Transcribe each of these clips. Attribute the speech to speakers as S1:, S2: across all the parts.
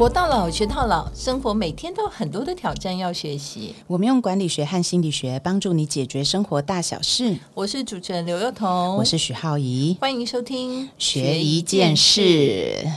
S1: 活到老，学到老，生活每天都有很多的挑战要学习。
S2: 我们用管理学和心理学帮助你解决生活大小事。
S1: 我是主持人刘幼彤，
S2: 我是许浩怡，
S1: 欢迎收听
S2: 学一件。事。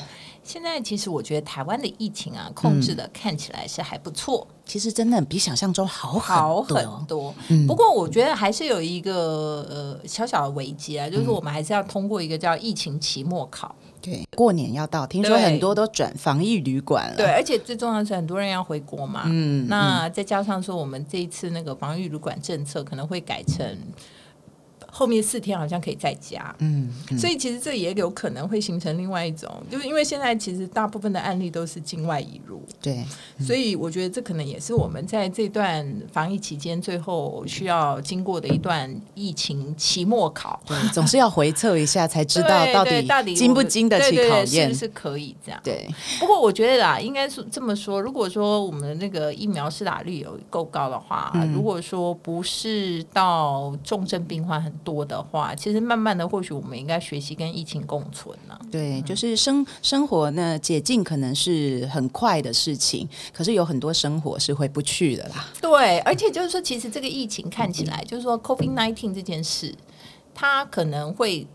S1: 现在其实我觉得台湾的疫情啊，控制的看起来是还不错，
S2: 其实真的比想象中好
S1: 好
S2: 很
S1: 很多。不过我觉得还是有一个呃小小的危机啊，就是我们还是要通过一个叫疫情期末考。
S2: 对，过年要到，听说很多都转防疫旅馆了。
S1: 对，，而且最重要的是很多人要回国嘛，
S2: 嗯
S1: 那再加上说我们这一次那个防疫旅馆政策可能会改成后面四天好像可以在家，
S2: 嗯，嗯
S1: 所以其实这也有可能会形成另外一种，就是因为现在其实大部分的案例都是境外引入，
S2: 对，
S1: 所以我觉得这可能也是我们在这段防疫期间最后需要经过的一段疫情期末考。
S2: 对，总是要回测一下才知道 到
S1: 底到底
S2: 经不经得起考验
S1: 是不。是可以这样？
S2: 对，
S1: 不过我觉得啦，应该是这么说。如果说我们的那个疫苗施打率有够高的话，
S2: 嗯
S1: 如果说不是到重症病患很多的话，其实慢慢的，或许我们应该学习跟疫情共存呢、
S2: 对，就是生生活呢，解禁可能是很快的事情，可是有很多生活是回不去的啦。
S1: 对，而且就是说，其实这个疫情看起来，就是说 COVID nineteen 这件事，它可能会。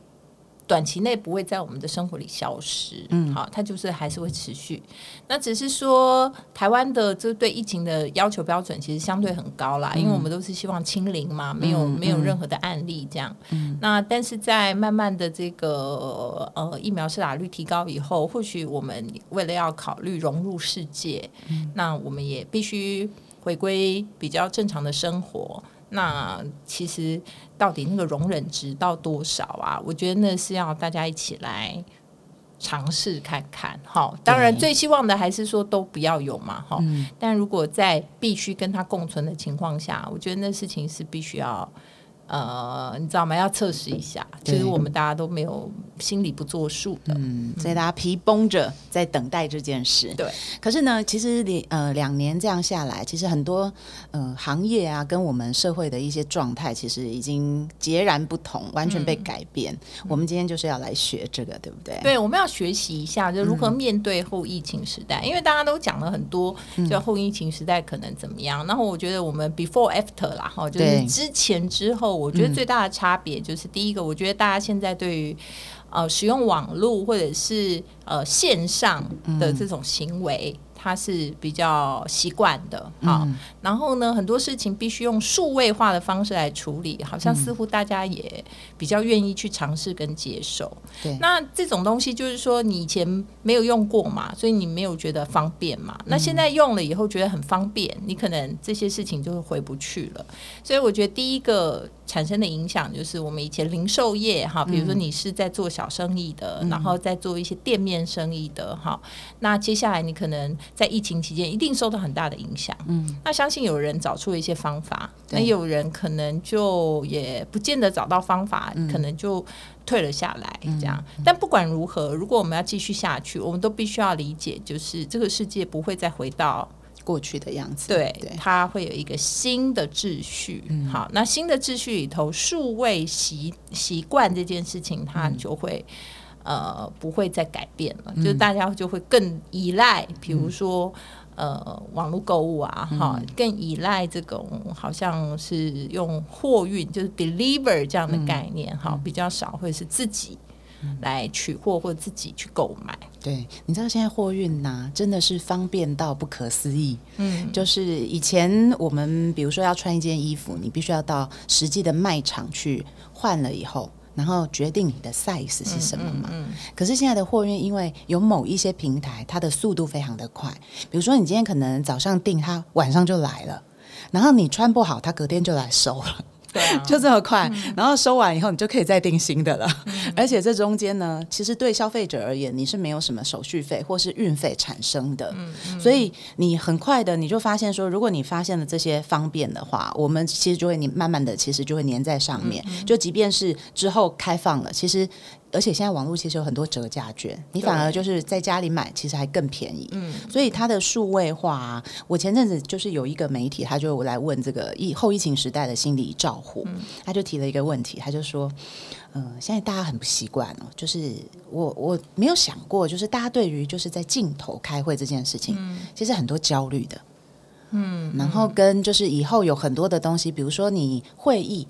S1: 短期内不会在我们的生活里消失，嗯，好，它就是还是会持续。那只是说，台湾的这对疫情的要求标准其实相对很高啦，因为我们都是希望清零嘛，没有没有任何的案例这样。那但是在慢慢的这个呃疫苗施打率提高以后，或许我们为了要考虑融入世界，那我们也必须回归比较正常的生活。那其实到底那个容忍值到多少啊？我觉得那是要大家一起来尝试看看。哈，当然最希望的还是说都不要有嘛。哈，但如果在必须跟他共存的情况下，我觉得那事情是必须要。呃，你知道吗？要测试一下，其实我们大家都没有心里不作数的。
S2: 嗯，所以大家皮绷着在等待这件事。
S1: 对，
S2: 可是呢，其实你呃两年这样下来，其实很多呃行业啊，跟我们社会的一些状态，其实已经截然不同，完全被改变。我们今天就是要来学这个，对不对？
S1: 对，我们要学习一下，就如何面对后疫情时代，因为大家都讲了很多，就后疫情时代可能怎么样。然后我觉得我们 before after 啦，哈，就是之前之后，我觉得最大的差别就是第一个，我觉得大家现在对于呃使用网络或者是呃线上的这种行为。它是比较习惯的，哈、然后呢，很多事情必须用数位化的方式来处理，好像似乎大家也比较愿意去尝试跟接受。
S2: 对
S1: 那这种东西就是说，你以前没有用过嘛，所以你没有觉得方便嘛。那现在用了以后觉得很方便，你可能这些事情就会回不去了。所以我觉得第一个产生的影响就是，我们以前零售业哈，比如说你是在做小生意的，然后在做一些店面生意的哈，那接下来你可能在疫情期间一定受到很大的影响。嗯，那相信有人找出了一些方法，那有人可能就也不见得找到方法，可能就退了下来。这样，但不管如何，如果我们要继续下去，我们都必须要理解，就是这个世界不会再回到
S2: 过去的样子。
S1: 对，
S2: 对，
S1: 它会有一个新的秩序。好，那新的秩序里头，数位习习惯这件事情，它就会。呃，不会再改变了，就是大家就会更依赖，比如说、呃，网络购物啊，哈、更依赖这种好像是用货运，就是 deliver 这样的概念，哈、比较少会是自己来取货或自己去购买。
S2: 对，你知道现在货运呐、真的是方便到不可思议。
S1: 嗯，
S2: 就是以前我们比如说要穿一件衣服，你必须要到实际的卖场去换了以后。然后决定你的 size 是什么嘛？可是现在的货运，因为有某一些平台，它的速度非常的快。比如说，你今天可能早上订，它晚上就来了，然后你穿不好，它隔天就来收了。就这么快，然后收完以后，你就可以再订新的了。而且这中间呢，其实对消费者而言，你是没有什么手续费或是运费产生的，所以你很快的你就发现说，如果你发现了这些方便的话，我们其实就会你慢慢的其实就会粘在上面。就即便是之后开放了，其实而且现在网络其实有很多折价券，你反而就是在家里买，其实还更便宜。嗯，所以它的数位化啊，我前阵子就是有一个媒体，他就来问这个疫后疫情时代的心理照护，他就提了一个问题，他就说，嗯、现在大家很不习惯哦，就是我我没有想过，就是大家对于就是在镜头开会这件事情，其实很多焦虑的。嗯，然后跟就是以后有很多的东西，比如说你会议，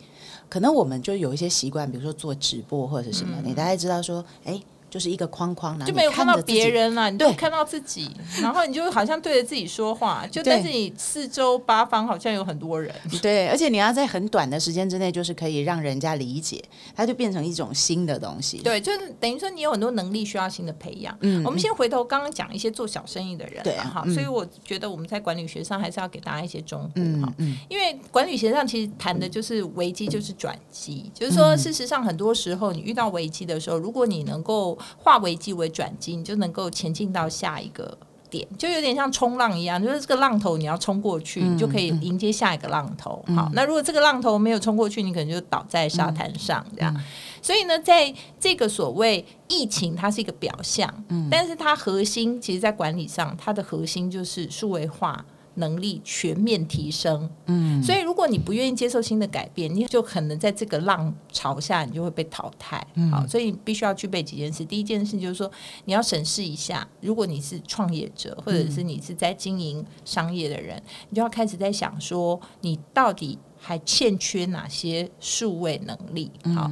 S2: 可能我们就有一些习惯，比如说做直播或者是什么，你大概知道说，哎，就是一个框框，然后
S1: 就没有看到别人了，你
S2: 对。
S1: 就看到自己，然后你就好像对着自己说话，就
S2: 对
S1: 但是你四周八方好像有很多人，
S2: 对，而且你要在很短的时间之内，就是可以让人家理解，它就变成一种新的东西。
S1: 对，就是等于说你有很多能力需要新的培养。
S2: 嗯
S1: 我们先回头刚刚讲一些做小生意的人
S2: 对
S1: 哈，
S2: 嗯。
S1: 所以我觉得我们在管理学上还是要给大家一些忠告哈。因为管理学上其实谈的就是危机，就是转机，就是说，
S2: 嗯。
S1: 事实上很多时候你遇到危机的时候，如果你能够化危机为转机，你就能够前进到下一个。点就有点像冲浪一样，就是这个浪头你要冲过去，
S2: 嗯
S1: 你就可以迎接下一个浪头。好，那如果这个浪头没有冲过去，你可能就倒在沙滩上这样。所以呢，在这个所谓疫情，它是一个表象，但是它核心其实，在管理上，它的核心就是数位化。能力全面提升，嗯，所以如果你不愿意接受新的改变，你就可能在这个浪潮下，你就会被淘汰。好，所以你必须要具备几件事。第一件事就是说，你要审视一下，如果你是创业者，或者是你是在经营商业的人，你就要开始在想说，你到底还欠缺哪些数位能力？好，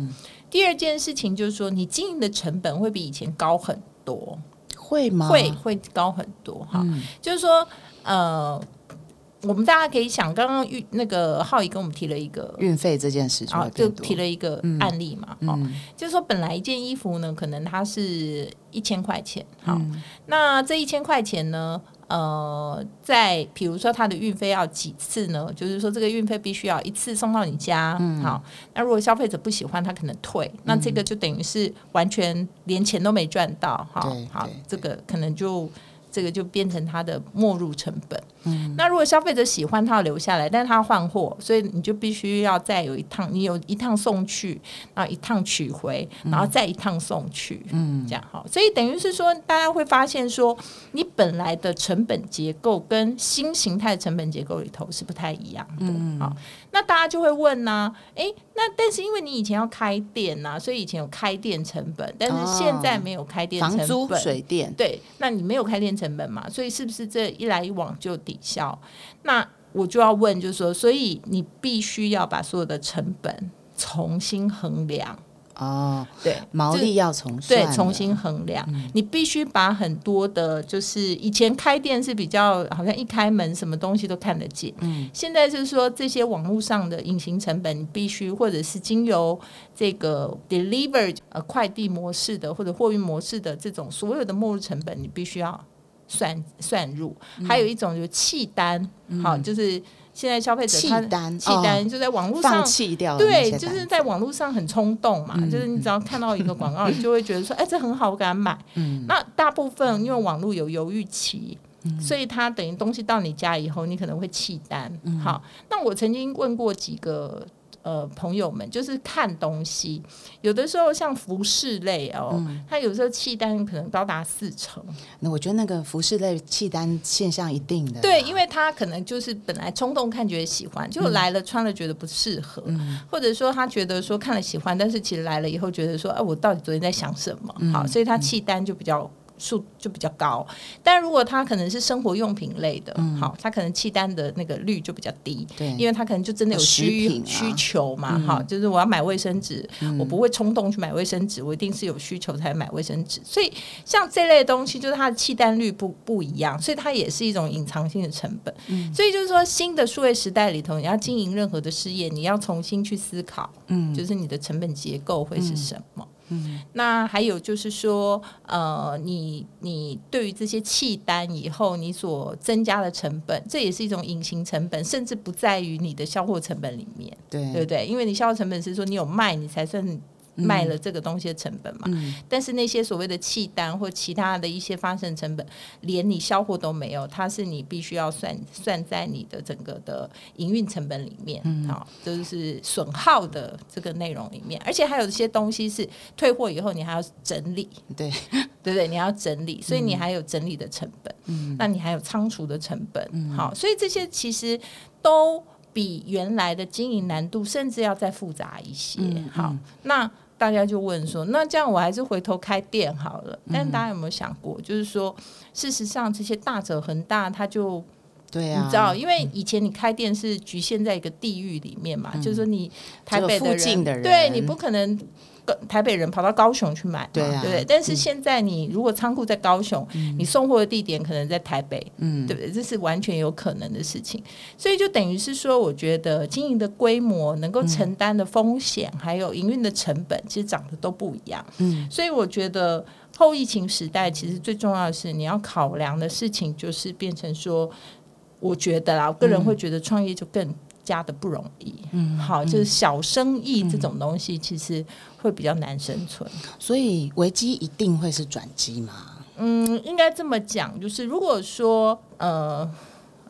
S1: 第二件事情就是说，你经营的成本会比以前高很多，
S2: 会吗？
S1: 会会高很多哈。就是说，呃，我们大家可以想，刚刚运那个浩宇跟我们提了一个。
S2: 运费这件事情
S1: 啊，就提了一个案例嘛，哦，
S2: 嗯
S1: 就是说本来一件衣服呢，可能它是一千块钱，好，
S2: 嗯
S1: 那这一千块钱呢，呃，在比如说它的运费要几次呢？就是说这个运费必须要一次送到你家，
S2: 嗯
S1: 好，那如果消费者不喜欢，他可能退，那这个就等于是完全连钱都没赚到，哈，好，这个可能就。这个就变成它的没入成本。嗯，那如果消费者喜欢，他要留下来，但是他要换货，所以你就必须要再有一趟，你有一趟送去，然后一趟取回，然后再一趟送去，嗯，这样。好。所以等于是说，大家会发现说，你本来的成本结构跟新形态的成本结构里头是不太一样的。嗯，好，那大家就会问呢、诶，那但是因为你以前要开店呐、所以以前有开店成本，但是现在没有开店成本，
S2: 房租、水电，
S1: 对，那你没有开店成本嘛，所以是不是这一来一往就抵消？那我就要问，就是说，所以你必须要把所有的成本重新衡量，
S2: 哦，
S1: 对，
S2: 毛利要重算，
S1: 对重新衡量，你必须把很多的，就是以前开店是比较好像一开门什么东西都看得见，嗯，现在就是说这些网络上的隐形成本，你必须或者是经由这个 deliver 呃快递模式的或者货运模式的这种所有的末日成本，你必须要算算入，还有一种就是契单，好，就是现在消费者
S2: 契
S1: 他
S2: 单
S1: 契单就在网络上
S2: 放弃掉
S1: 对，就是在网络上很冲动嘛，就是你只要看到一个广告，你就会觉得说，哎，这很好，我给他买。那大部分因为网络有犹豫期。所以他等于东西到你家以后，你可能会弃单。好，那我曾经问过几个呃朋友们，就是看东西，有的时候像服饰类哦，它有时候弃单可能高达四成。
S2: 那我觉得那个服饰类契单现象一定的，
S1: 对，因为他可能就是本来冲动看觉得喜欢，就来了穿了觉得不适合，或者说他觉得说看了喜欢，但是其实来了以后觉得说，哎、我到底昨天在想什么？好，所以他弃单就比较。数就比较高，但如果它可能是生活用品类的，好，它可能契单的那个率就比较低，
S2: 对。
S1: 因为它可能就真的有需、
S2: 啊。
S1: 需求嘛，哈，就是我要买卫生纸，我不会冲动去买卫生纸，我一定是有需求才买卫生纸，所以像这类东西，就是它的契单率不不一样，所以它也是一种隐藏性的成本。所以就是说，新的数位时代里头，你要经营任何的事业，你要重新去思考，嗯，就是你的成本结构会是什么。嗯，那还有就是说，呃，你你对于这些契单以后，你所增加的成本，这也是一种隐形成本，甚至不在于你的销货成本里面。
S2: 对
S1: 对不对？因为你销货成本是说你有卖，你才算卖了这个东西的成本嘛。但是那些所谓的契单或其他的一些发生成本，连你销货都没有，它是你必须要算算在你的整个的营运成本里面，好，就是损耗的这个内容里面，而且还有一些东西是退货以后你还要整理，
S2: 对。
S1: 对不对？你要整理，所以你还有整理的成本，嗯，那你还有仓储的成本，嗯，好，所以这些其实都比原来的经营难度甚至要再复杂一些。好，那大家就问说，那这样我还是回头开店好了？但大家有没有想过，就是说，事实上这些大者恒大，他就
S2: 对啊，
S1: 你知道，因为以前你开店是局限在一个地域里面嘛，就是说你台北
S2: 附近的人，
S1: 对你不可能。台北人跑到高雄去买，
S2: 对啊，
S1: 对不对？但是现在你如果仓库在高雄，你送货的地点可能在台北，嗯，对不对？这是完全有可能的事情。所以就等于是说，我觉得经营的规模、能够承担的风险，还有营运的成本，其实长得都不一样。嗯，所以我觉得后疫情时代，其实最重要的是你要考量的事情，就是变成说，我觉得啦，我个人会觉得创业就更。加的不容易，嗯，好，就是小生意这种东西，其实会比较难生存。
S2: 所以危机一定会是转机吗？
S1: 嗯，应该这么讲，就是如果说，呃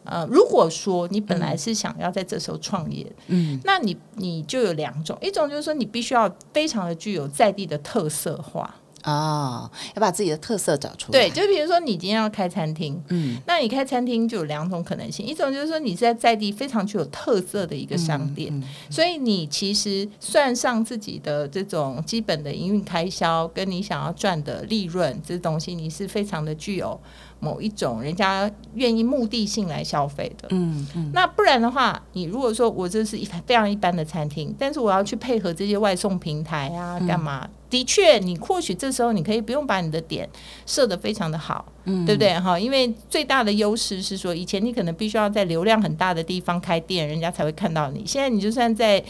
S1: 呃，如果说你本来是想要在这时候创业，嗯，那你你就有两种，一种就是说你必须要非常的具有在地的特色化。
S2: 哦，要把自己的特色找出来。
S1: 对，就比如说你今天要开餐厅，嗯，那你开餐厅就有两种可能性，一种就是说你是在在地非常具有特色的一个商店，所以你其实算上自己的这种基本的营运开销，跟你想要赚的利润这东西，你是非常的具有。某一种人家愿意目的性来消费的，嗯嗯，那不然的话，你如果说我这是一非常一般的餐厅，但是我要去配合这些外送平台啊，干嘛？的确，你或许这时候你可以不用把你的点设的非常的好，嗯，对不对？哈，因为最大的优势是说，以前你可能必须要在流量很大的地方开店，人家才会看到你。现在你就算在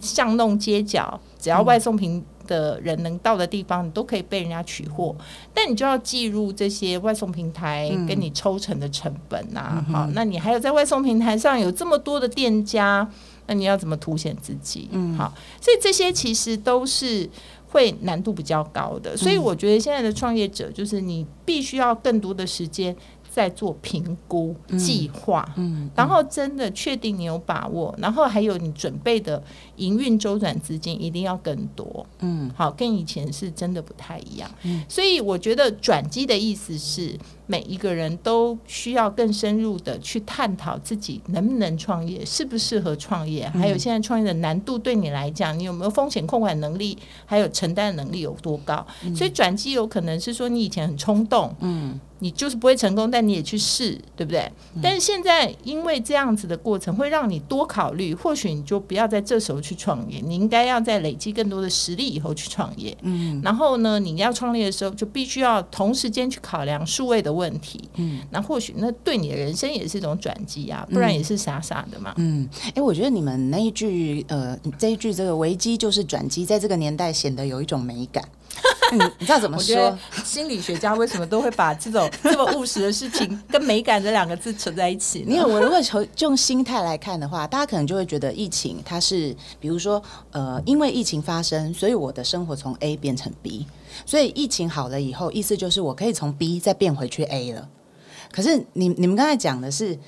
S1: 巷弄街角，只要外送平。的人能到的地方，你都可以被人家取货，但你就要计入这些外送平台跟你抽成的成本呐。好，那你还有在外送平台上有这么多的店家，那你要怎么凸显自己？嗯，好，所以这些其实都是会难度比较高的。所以我觉得现在的创业者，就是你必须要更多的时间。在做评估计划，嗯，然后真的确定你有把握，然后还有你准备的营运周转资金一定要更多，嗯，好，跟以前是真的不太一样，嗯，所以我觉得转机的意思是每一个人都需要更深入的去探讨自己能不能创业，适不适合创业，还有现在创业的难度对你来讲，你有没有风险控管能力，还有承担能力有多高？所以转机有可能是说你以前很冲动，嗯。你就是不会成功，但你也去试，对不对？但是现在因为这样子的过程，会让你多考虑，或许你就不要在这时候去创业，你应该要在累积更多的实力以后去创业。嗯，然后呢，你要创业的时候，就必须要同时间去考量数位的问题。嗯，那或许那对你的人生也是一种转机啊，不然也是傻傻的嘛。
S2: 嗯，哎，我觉得你们那一句呃，这一句这个危机就是转机，在这个年代显得有一种美感。你 你知道怎么 说？
S1: 心理学家为什么都会把这种 这么务实的事情跟美感这两个字扯在一起？
S2: 因为我如果从用心态来看的话，大家可能就会觉得疫情它是，比如说呃，因为疫情发生，所以我的生活从 A 变成 B，所以疫情好了以后，意思就是我可以从 B 再变回去 A 了。可是你你们刚才讲的是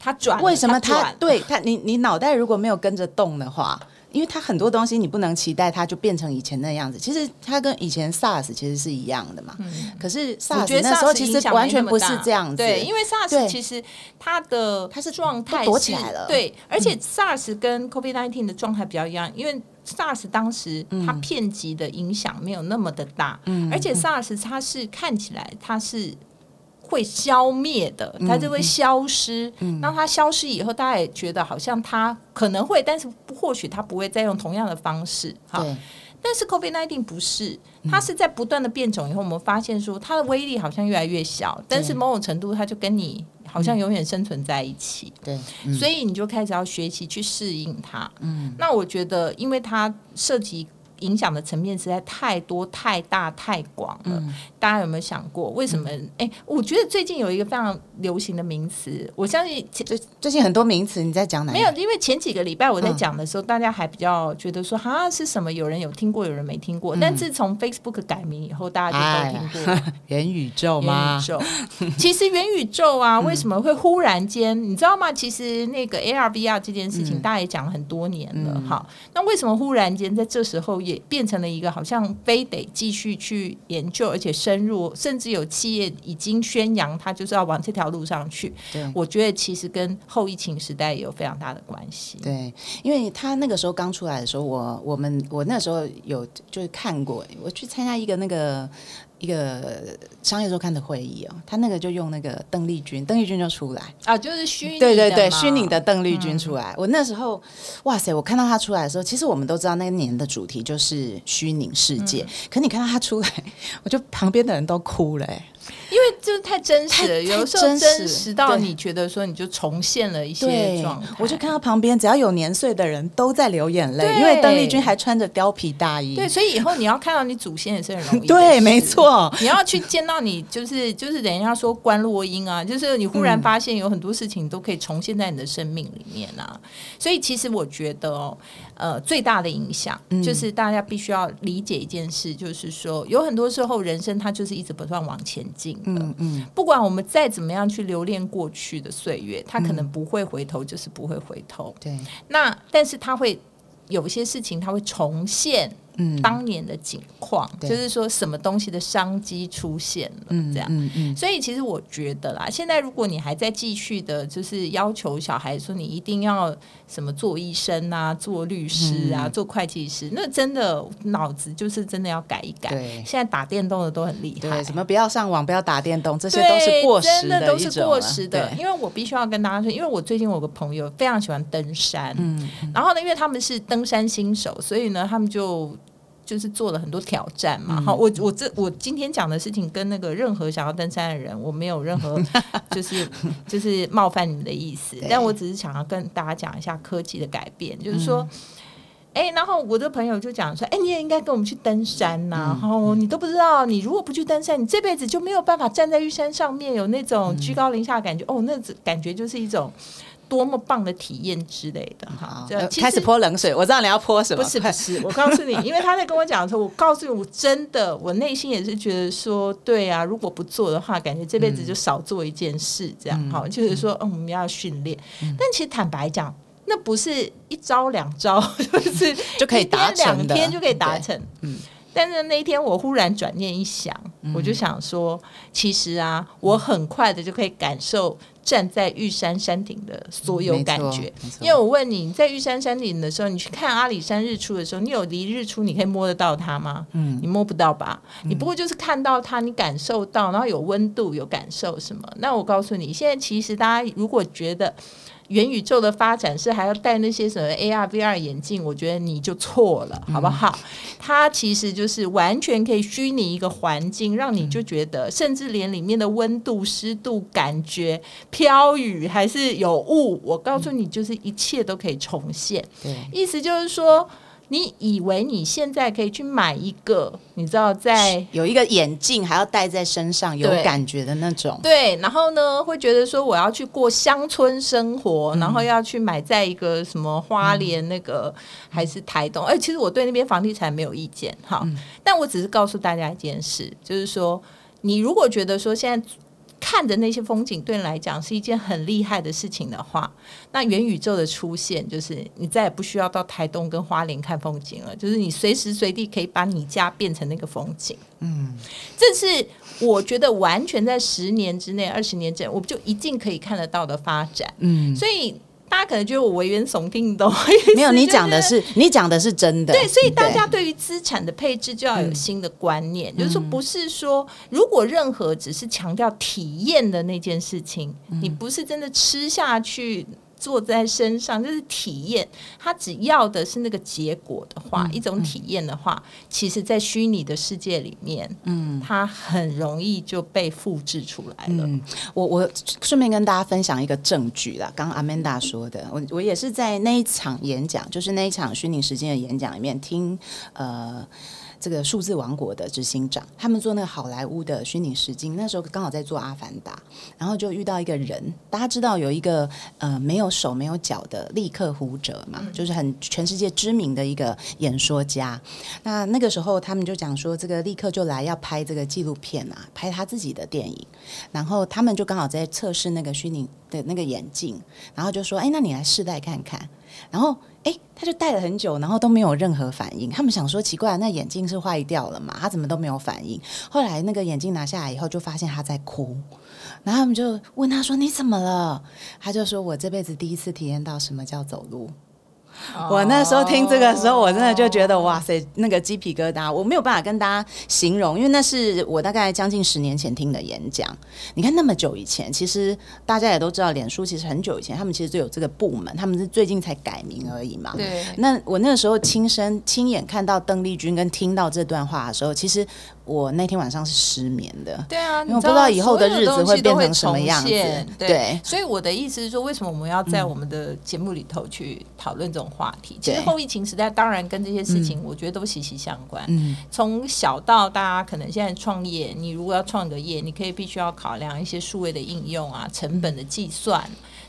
S1: 他转，
S2: 为什么
S1: 他
S2: 对他你你脑袋如果没有跟着动的话？因为他很多东西你不能期待它就变成以前那样子，其实它跟以前 SARS 其实是一样的嘛。嗯。可是 SARS 那时候其实完全不是这样子。
S1: 对，因为 SARS 其实它的它是状态
S2: 躲起来了。
S1: 对，而且 SARS 跟 COVID-19 的状态比较一样，因为 SARS 当时它片级的影响没有那么的大，嗯，而且 SARS 它是看起来它是。会消灭的，它就会消失。当它消失以后，大家也觉得好像它可能会，但是或许它不会再用同样的方式。哈，但是 COVID nineteen 不是，它是在不断的变种以后，我们发现说它的威力好像越来越小，但是某种程度它就跟你好像永远生存在一起。
S2: 对，
S1: 所以你就开始要学习去适应它。嗯，那我觉得，因为它涉及。影响的层面实在太多、太大、太广了。大家有没有想过，为什么？哎，我觉得最近有一个非常流行的名词，我相信
S2: 最最近很多名词，你在讲哪？
S1: 没有，因为前几个礼拜我在讲的时候，大家还比较觉得说，哈是什么？有人有听过，有人没听过。但自从 Facebook 改名以后，大家就都听过
S2: 元宇宙吗？
S1: 元宇宙，其实元宇宙啊，为什么会忽然间？你知道吗？其实那个 AR、VR 这件事情，大家也讲了很多年了。好，那为什么忽然间在这时候也变成了一个好像非得继续去研究，而且深入，甚至有企业已经宣扬它就是要往这条路上去？
S2: 对，
S1: 我觉得其实跟后疫情时代也有非常大的关系。
S2: 对，因为他那个时候刚出来的时候，我我们我那时候有就是看过，我去参加一个那个。一个商业周刊的会议哦，他那个就用那个邓丽君，邓丽君就出来。
S1: 啊，就是虚
S2: 对对对，虚拟的邓丽君出来。我那时候，哇塞，我看到他出来的时候，其实我们都知道那年的主题就是虚拟世界，可你看到他出来，我就旁边的人都哭了。
S1: 因为就是太真实了，有时候真实到你觉得说你就重现了一些状态。
S2: 我就看到旁边只要有年岁的人都在流眼泪，因为邓丽君还穿着貂皮大衣。
S1: 对，所以以后你要看到你祖先也是很容易。
S2: 对，没错。
S1: 你要去见到你，就是就是等一下说观落音啊，就是你忽然发现有很多事情都可以重现在你的生命里面啊。所以其实我觉得哦。呃，最大的影响就是大家必须要理解一件事，就是说有很多时候人生它就是一直不断往前进的。嗯嗯，不管我们再怎么样去留恋过去的岁月，他可能不会回头，就是不会回头。
S2: 对，
S1: 那但是他会有一些事情，他会重现。嗯，当年的景况，就是说什么东西的商机出现了，这样。嗯嗯。所以其实我觉得啦，现在如果你还在继续的，就是要求小孩说你一定要什么做医生啊、做律师啊、做会计师，那真的脑子就是真的要改一改。
S2: 对。
S1: 现在打电动的都很厉害。
S2: 对。什么不要上网，不要打电动，这些都是过时
S1: 的都是过时的。因为我必须要跟大家说，因为我最近有个朋友非常喜欢登山，嗯。然后呢，因为他们是登山新手，所以呢，他们就。就是做了很多挑战嘛，好，我我这我今天讲的事情跟那个任何想要登山的人，我没有任何 就是就是冒犯你们的意思，但我只是想要跟大家讲一下科技的改变，就是说，哎，然后我的朋友就讲说，哎，你也应该跟我们去登山呐，然后你都不知道，你如果不去登山，你这辈子就没有办法站在玉山上面有那种居高临下的感觉，哦，那感觉就是一种。多么棒的体验之类的哈！
S2: 开始泼冷水，我知道你要泼什么。
S1: 不是不是，我告诉你，因为他在跟我讲的时候，我告诉你，我真的，我内心也是觉得说，对啊，如果不做的话，感觉这辈子就少做一件事，这样哈，就是说，嗯，我们要训练。但其实坦白讲，那不是一招两招，就是
S2: 就可以达成
S1: 两天就可以达成。嗯。但是那一天，我忽然转念一想，我就想说，其实啊，我很快的就可以感受。站在玉山山顶的所有感觉，因为我问你，你在玉山山顶的时候，你去看阿里山日出的时候，你有离日出你可以摸得到它吗？嗯，你摸不到吧？你不过就是看到它，你感受到，然后有温度，有感受什么？那我告诉你，现在其实大家如果觉得。元宇宙的发展是还要戴那些什么 AR、VR 眼镜？我觉得你就错了，好不好？它其实就是完全可以虚拟一个环境，让你就觉得，甚至连里面的温度、湿度、感觉、飘雨还是有雾，我告诉你，就是一切都可以重现。意思就是说。你以为你现在可以去买一个，你知道，在
S2: 有一个眼镜还要戴在身上有感觉的那种，
S1: 对，然后呢，会觉得说我要去过乡村生活，然后要去买在一个什么花莲那个还是台东，哎，其实我对那边房地产没有意见，哈，但我只是告诉大家一件事，就是说，你如果觉得说现在。看着那些风景对你来讲是一件很厉害的事情的话，那元宇宙的出现就是你再也不需要到台东跟花莲看风景了，就是你随时随地可以把你家变成那个风景。嗯，这是我觉得完全在十年之内、二十年之内，我们就一定可以看得到的发展。嗯，所以。大家可能觉得我危言耸听，你懂？
S2: 没有，你讲的是你讲的是真的。
S1: 对，所以大家对于资产的配置就要有新的观念，就是说，不是说如果任何只是强调体验的那件事情，你不是真的吃下去。坐在身上，就是体验。他只要的是那个结果的话，一种体验的话，其实，在虚拟的世界里面，嗯，它很容易就被复制出来了。
S2: 我我顺便跟大家分享一个证据啦，刚刚阿曼达说的，我我也是在那一场演讲，就是那一场虚拟时间的演讲里面听，呃。这个数字王国的执行长，他们做那个好莱坞的虚拟实境，那时候刚好在做《阿凡达》，然后就遇到一个人，大家知道有一个呃没有手没有脚的利克胡哲嘛，就是很全世界知名的一个演说家。那那个时候他们就讲说，这个立刻就来要拍这个纪录片啊，拍他自己的电影，然后他们就刚好在测试那个虚拟的那个眼镜，然后就说，哎，那你来试戴看看，然后。哎，他就戴了很久，然后都没有任何反应。他们想说奇怪，那眼镜是坏掉了嘛？他怎么都没有反应？后来那个眼镜拿下来以后，就发现他在哭。然后他们就问他说：“你怎么了？”他就说：“我这辈子第一次体验到什么叫走路。”我那时候听这个时候，我真的就觉得哇塞，那个鸡皮疙瘩，我没有办法跟大家形容，因为那是我大概将近十年前听的演讲。你看那么久以前，其实大家也都知道，脸书其实很久以前，他们其实就有这个部门，他们是最近才改名而已嘛。
S1: 对。
S2: 那我那个时候亲身亲眼看到邓丽君跟听到这段话的时候，其实。我那天晚上是失眠的，
S1: 对啊，
S2: 因为不知道以后的日子会变成什么样子。对，
S1: 所以我的意思是说，为什么我们要在我们的节目里头去讨论这种话题？其实后疫情时代，当然跟这些事情，我觉得都息息相关。嗯，从小到大家可能现在创业，你如果要创个业，你可以必须要考量一些数位的应用啊，成本的计算。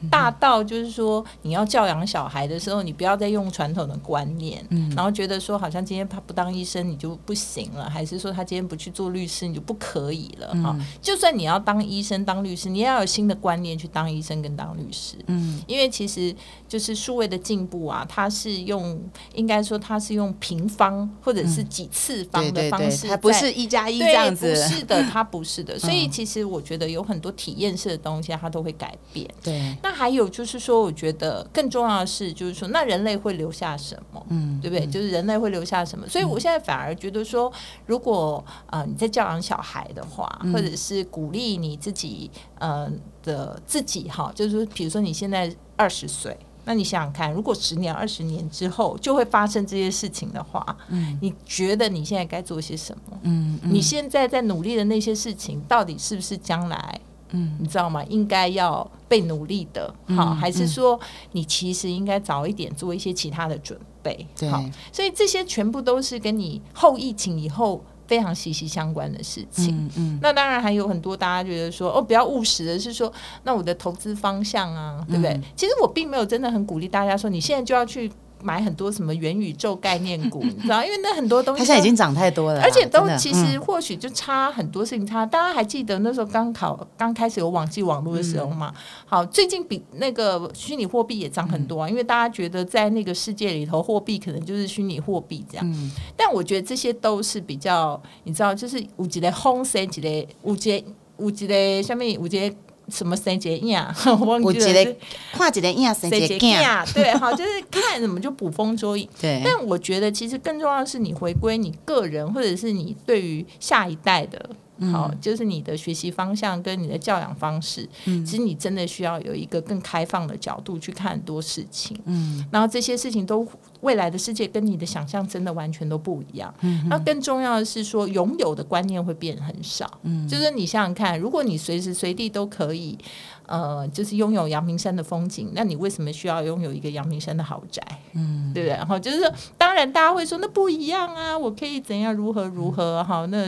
S1: 大到就是说，你要教养小孩的时候，你不要再用传统的观念，然后觉得说，好像今天他不当医生你就不行了，还是说他今天不去做律师你就不可以了？哈，就算你要当医生、当律师，你也要有新的观念去当医生跟当律师。嗯，因为其实就是数位的进步啊，它是用应该说它是用平方或者是几次方的方式，
S2: 它不是一加一这样子，
S1: 不是的，它不是的。所以其实我觉得有很多体验式的东西，它都会改变。
S2: 对，
S1: 那。还有就是说，我觉得更重要的是，就是说，那人类会留下什么？嗯，对不对？就是人类会留下什么？所以我现在反而觉得说，如果啊你在教养小孩的话，或者是鼓励你自己，嗯的自己哈，就是说，比如说你现在二十岁，那你想想看，如果十年、二十年之后就会发生这些事情的话，嗯，你觉得你现在该做些什么？嗯，你现在在努力的那些事情，到底是不是将来？嗯，你知道吗？应该要被努力的，好，还是说你其实应该早一点做一些其他的准备？好，所以这些全部都是跟你后疫情以后非常息息相关的事情。嗯嗯，那当然还有很多大家觉得说哦，比较务实的是说，那我的投资方向啊，对不对？其实我并没有真的很鼓励大家说，你现在就要去。买很多什么元宇宙概念股，你知道？因为那很多东西，
S2: 它现在已经涨太多了，
S1: 而且都其实或许就差很多事情差。大家还记得那时候刚考刚开始有网际网络的时候嘛？好，最近比那个虚拟货币也涨很多啊，因为大家觉得在那个世界里头，货币可能就是虚拟货币这样。但我觉得这些都是比较，你知道，就是五级的红色级的五级五级的下面五级。什么生节影？我忘记了。
S2: 跨几年呀？生节呀？
S1: 对，好，就是看什么就捕风捉影。
S2: 对。
S1: 但我觉得，其实更重要的是，你回归你个人，或者是你对于下一代的。好，就是你的学习方向跟你的教养方式，其实你真的需要有一个更开放的角度去看很多事情。嗯，然后这些事情都未来的世界跟你的想象真的完全都不一样。嗯，那更重要的是说，拥有的观念会变很少。嗯，就是你想想看，如果你随时随地都可以，呃，就是拥有阳明山的风景，那你为什么需要拥有一个阳明山的豪宅？嗯，对不对？然后就是说，当然大家会说那不一样啊，我可以怎样如何如何？好，那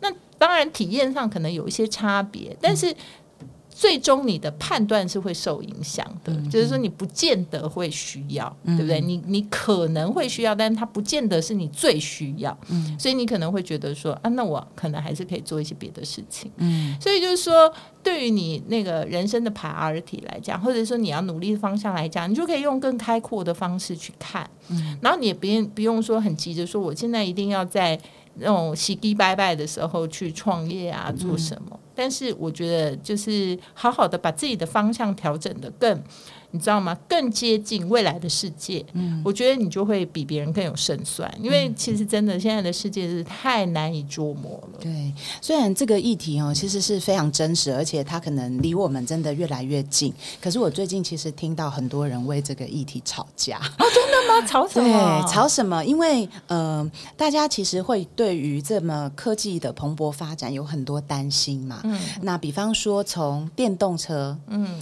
S1: 那。当然，体验上可能有一些差别，但是最终你的判断是会受影响的。就是说，你不见得会需要，对不对？你你可能会需要，但是它不见得是你最需要。嗯，所以你可能会觉得说，啊，那我可能还是可以做一些别的事情。嗯，所以就是说，对于你那个人生的 priority 来讲，或者说你要努力的方向来讲，你就可以用更开阔的方式去看。嗯，然后你也不用不用说很急着说，我现在一定要在。那种洗地拜拜的时候去创业啊，做什么？但是我觉得就是好好的把自己的方向调整的更你知道吗？更接近未来的世界，嗯，我觉得你就会比别人更有胜算，因为其实真的现在的世界是太难以捉摸了。
S2: 对，虽然这个议题哦，其实是非常真实，而且它可能离我们真的越来越近。可是我最近其实听到很多人为这个议题吵架。
S1: 哦，真的吗？吵什么？
S2: 对吵什么？因为呃，大家其实会对于这么科技的蓬勃发展有很多担心嘛。嗯，那比方说从电动车，嗯。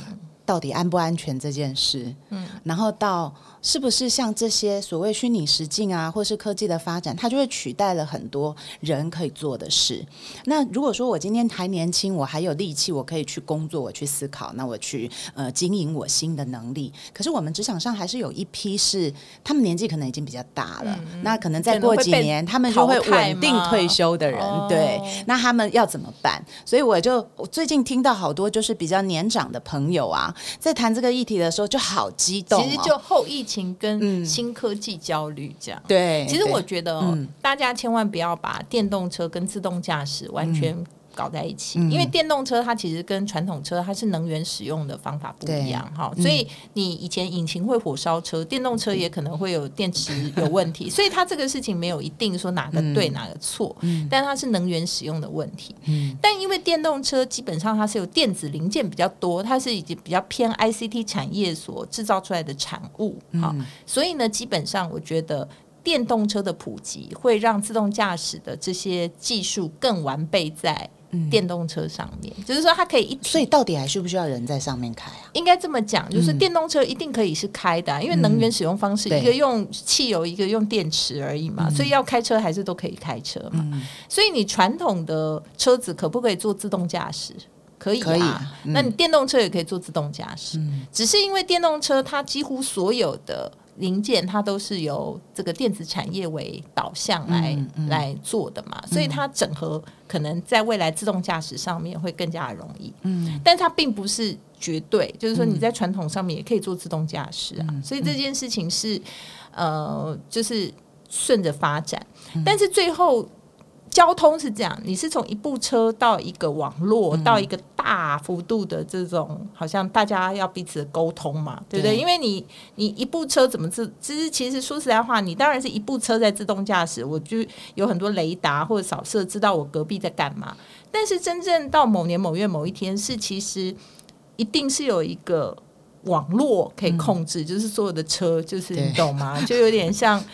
S2: 到底安不安全这件事，嗯，然后到是不是像这些所谓虚拟实境啊，或是科技的发展，它就会取代了很多人可以做的事。那如果说我今天还年轻，我还有力气，我可以去工作，我去思考，那我去呃经营我新的能力。可是我们职场上还是有一批是他们年纪可能已经比较大了，那可能再过几年他们就会稳定退休的人，对，那他们要怎么办？所以我就我最近听到好多就是比较年长的朋友啊。在谈这个议题的时候，就好激动。
S1: 其实就后疫情跟新科技焦虑这样。
S2: 对，
S1: 其实我觉得大家千万不要把电动车跟自动驾驶完全。搞在一起，因为电动车它其实跟传统车它是能源使用的方法不一样哈，所以你以前引擎会火烧车，电动车也可能会有电池有问题，所以它这个事情没有一定说哪个对哪个错，但它是能源使用的问题。但因为电动车基本上它是有电子零件比较多，它是已经比较偏 ICT 产业所制造出来的产物啊，所以呢，基本上我觉得电动车的普及会让自动驾驶的这些技术更完备在。电动车上面，就是说它可以一，
S2: 所以到底还需不需要人在上面开啊？
S1: 应该这么讲，就是电动车一定可以是开的，因为能源使用方式一个用汽油，一个用电池而已嘛，所以要开车还是都可以开车嘛。所以你传统的车子可不可以做自动驾驶？可以啊，那你电动车也可以做自动驾驶，只是因为电动车它几乎所有的。零件它都是由这个电子产业为导向来来做的嘛，所以它整合可能在未来自动驾驶上面会更加容易。嗯，但它并不是绝对，就是说你在传统上面也可以做自动驾驶啊。所以这件事情是呃，就是顺着发展，但是最后。交通是这样，你是从一部车到一个网络，到一个大幅度的这种，好像大家要彼此沟通嘛，对不对？因为你你一部车怎么自，其实其实说实在话，你当然是一部车在自动驾驶，我就有很多雷达或者扫射知道我隔壁在干嘛。但是真正到某年某月某一天，是其实一定是有一个网络可以控制，就是所有的车，就是你懂吗？就有点像。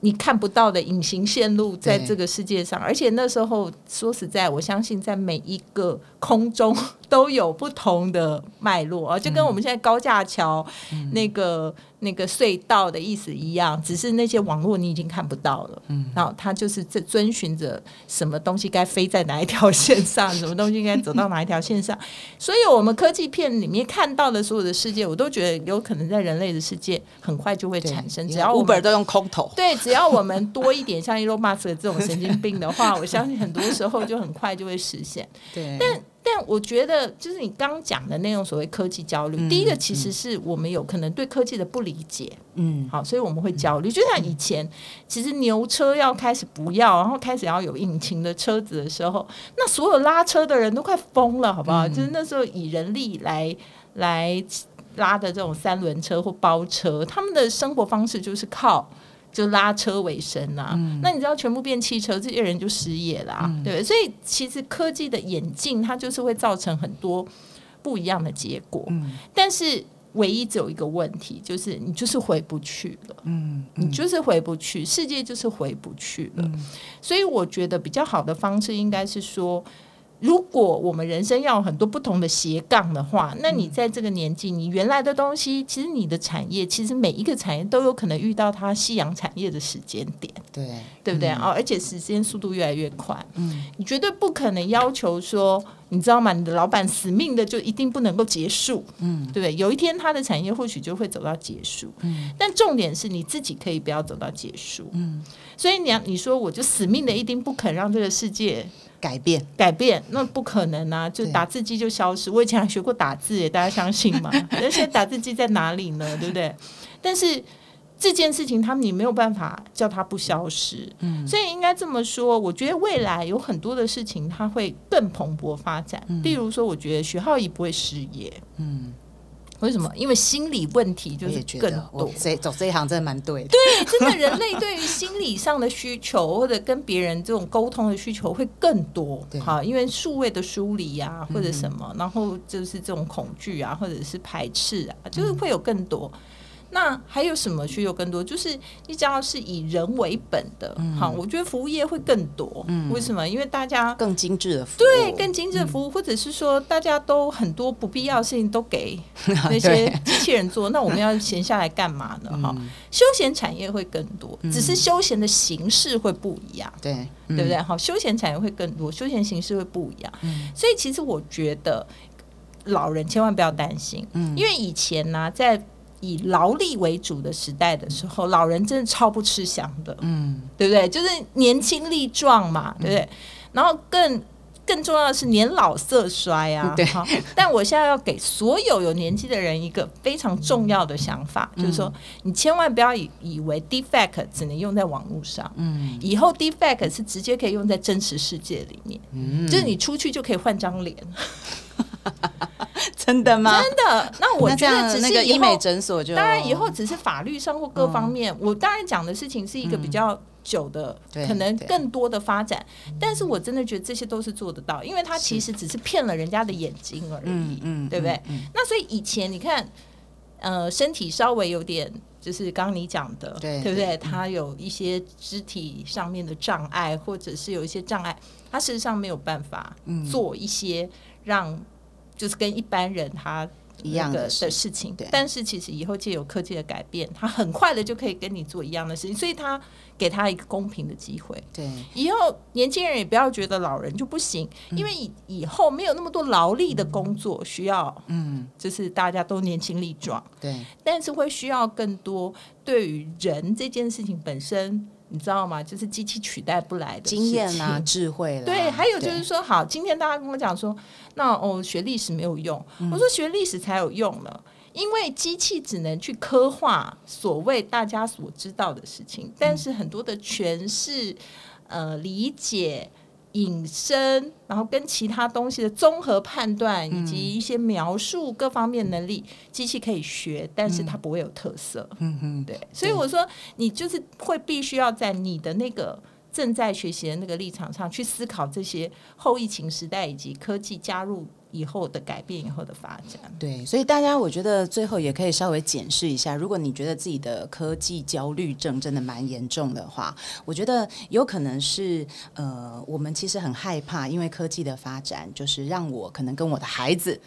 S1: 你看不到的隐形线路在这个世界上，而且那时候说实在，我相信在每一个空中都有不同的脉络啊，就跟我们现在高架桥那个。那个隧道的意思一样，只是那些网络你已经看不到了。嗯，然后它就是在遵循着什么东西该飞在哪一条线上，什么东西应该走到哪一条线上。所以，我们科技片里面看到的所有的世界，我都觉得有可能在人类的世界很快就会产生。只要五
S2: 本都用空投，
S1: 对，只要我们多一点像 Elon Musk 这种神经病的话，我相信很多时候就很快就会实现。
S2: 对，
S1: 但。但我觉得，就是你刚讲的那种所谓科技焦虑，第一个其实是我们有可能对科技的不理解，嗯，好，所以我们会焦虑。就像以前，其实牛车要开始不要，然后开始要有引擎的车子的时候，那所有拉车的人都快疯了，好不好？就是那时候以人力来来拉的这种三轮车或包车，他们的生活方式就是靠。就拉车为生呐，那你知道全部变汽车，这些人就失业啦，对所以其实科技的演进，它就是会造成很多不一样的结果。嗯，但是唯一只有一个问题，就是你就是回不去了。嗯，你就是回不去，世界就是回不去了。所以我觉得比较好的方式应该是说。如果我们人生要有很多不同的斜杠的话，那你在这个年纪，你原来的东西，其实你的产业，其实每一个产业都有可能遇到它夕阳产业的时间点，
S2: 对。
S1: 对不对？啊？而且时间速度越来越快，嗯，你绝对不可能要求说，你知道吗？你的老板死命的就一定不能够结束，嗯，对不对？有一天他的产业或许就会走到结束，嗯，但重点是你自己可以不要走到结束，嗯，所以你要你说我就死命的一定不肯让这个世界。
S2: 改变，
S1: 改变，那不可能啊！就打字机就消失。我以前还学过打字，大家相信吗？那现在打字机在哪里呢？对不对？但是这件事情，他们你没有办法叫它不消失。嗯，所以应该这么说，我觉得未来有很多的事情，它会更蓬勃发展。例如说，我觉得徐浩仪不会失业。嗯。为什么？因为心理问题就是更多。
S2: 这走这一行真的蛮对的。
S1: 对，真的，人类对于心理上的需求，或者跟别人这种沟通的需求会更多
S2: 对。
S1: 好，因为数位的疏离啊，或者什么，然后就是这种恐惧啊，或者是排斥啊，就是会有更多。那还有什么需求更多？就是你只要是以人为本的，好，我觉得服务业会更多。嗯为什么？因为大家
S2: 更精致的服务，
S1: 对更精致的服务，或者是说大家都很多不必要的事情都给 那些机器人做，那我们要闲下来干嘛呢？哈，休闲产业会更多，只是休闲的形式会不一样，
S2: 对
S1: 对不对？好，休闲产业会更多，休闲形式会不一样。所以其实我觉得老人千万不要担心，嗯因为以前呢，在以劳力为主的时代的时候，老人真的超不吃香的，
S2: 嗯，
S1: 对不对？就是年轻力壮嘛，对不对？然后更更重要的是年老色衰啊。
S2: 对
S1: 好，但我现在要给所有有年纪的人一个非常重要的想法，就是说，你千万不要以以为 defect 只能用在网络上，嗯，以后 defect 是直接可以用在真实世界里面，嗯，就是你出去就可以换张脸，
S2: 真的吗？
S1: 真的。那我觉得
S2: 那
S1: 只是
S2: 医美诊所就
S1: 当然，以后只是法律上或各方面，我当然讲的事情是一个比较久的，可能更多的发展。但是我真的觉得这些都是做得到，因为他其实只是骗了人家的眼睛而已，
S2: 嗯嗯
S1: 对不对？那所以以前你看，呃，身体稍微有点。就是刚刚你讲的，
S2: 对
S1: 不对？
S2: 对
S1: 他有一些肢体上面的障碍，或者是有一些障碍，他事实上没有办法
S2: 嗯
S1: 做一些让，就是跟一般人他
S2: 一样的事。
S1: 的事情。
S2: 对。
S1: 但是其实以后借由科技的改变，他很快的就可以跟你做一样的事情，所以他给他一个公平的机会。
S2: 对。
S1: 以后年轻人也不要觉得老人就不行，因为以以后没有那么多劳力的工作需要，
S2: 嗯。
S1: 就是大家都年轻力壮，
S2: 对。
S1: 但是会需要更多对于人这件事情本身，你知道吗？就是机器取代不来的
S2: 经验啊智慧啦，
S1: 对，还有就是说，好，今天大家跟我讲说，那哦，学历史没有用，
S2: 嗯。
S1: 我说学历史才有用呢，因为机器只能去刻画所谓大家所知道的事情，但是很多的诠释、呃理解。引申，然后跟其他东西的综合判断，以及一些描述各方面能力，机器可以学，但是它不会有特色。
S2: 嗯嗯
S1: 对，所以我说你就是会必须要在你的那个正在学习的那个立场上去思考这些后疫情时代以及科技加入以后的改变以后的发展。
S2: 对，所以大家我觉得最后也可以稍微检视一下，如果你觉得自己的科技焦虑症真的蛮严重的话，我觉得有可能是呃，我们其实很害怕，因为科技的发展，就是让我可能跟我的孩子，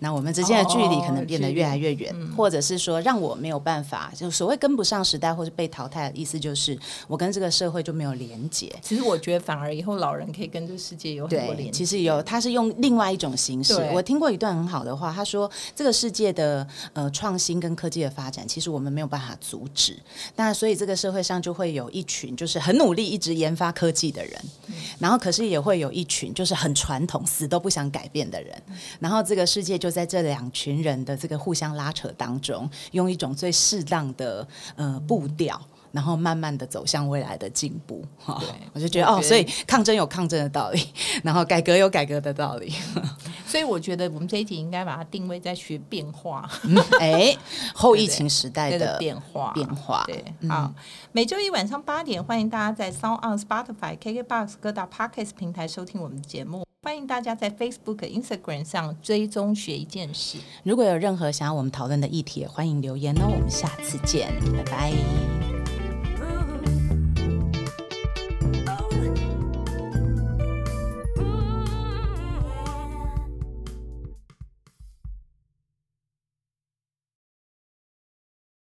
S2: 那我们之间的距离可能变得越来越远，或者是说让我没有办法，就所谓跟不上时代或是被淘汰的意思，就是我跟这个社会就没有连接。
S1: 其实我觉得反而以后老人可以跟这个世界有很多
S2: 对，
S1: 连接。
S2: 其实有，他是用另外一种形式。我听过一段很好的话，他说这个世界的呃创新跟科技的发展，其实我们没有办法阻止。那所以这个社会上就会有一群就是很努力一直研发科技的人，然后可是也会有一群就是很传统、死都不想改变的人。然后这个世界就在这两群人的这个互相拉扯当中，用一种最适当的呃步调。然后慢慢的走向未来的进步，哈
S1: 对
S2: 我就觉得哦，
S1: 我觉得
S2: 所以抗争有抗争的道理，然后改革有改革的道理。
S1: 所以我觉得我们这一题应该把它定位在学变化
S2: 哎，后疫情时代
S1: 的
S2: 的
S1: 变化。
S2: 变化，
S1: 对，好，每周一晚上八点，欢迎大家在 Sound on Spotify、KKBox 各大 Podcast 平台收听我们的节目。欢迎大家在 Facebook、Instagram 上追踪学一件事。
S2: 如果有任何想要我们讨论的议题，欢迎留言哦。我们下次见，拜拜。